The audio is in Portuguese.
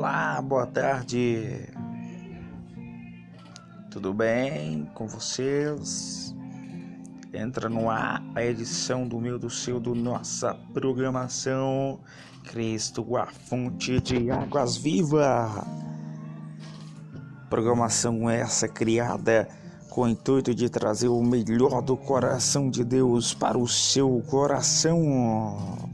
Olá, boa tarde. Tudo bem com vocês? Entra no ar a edição do meu, do seu, do nossa programação Cristo, a fonte de águas viva. Programação essa criada com o intuito de trazer o melhor do coração de Deus para o seu coração.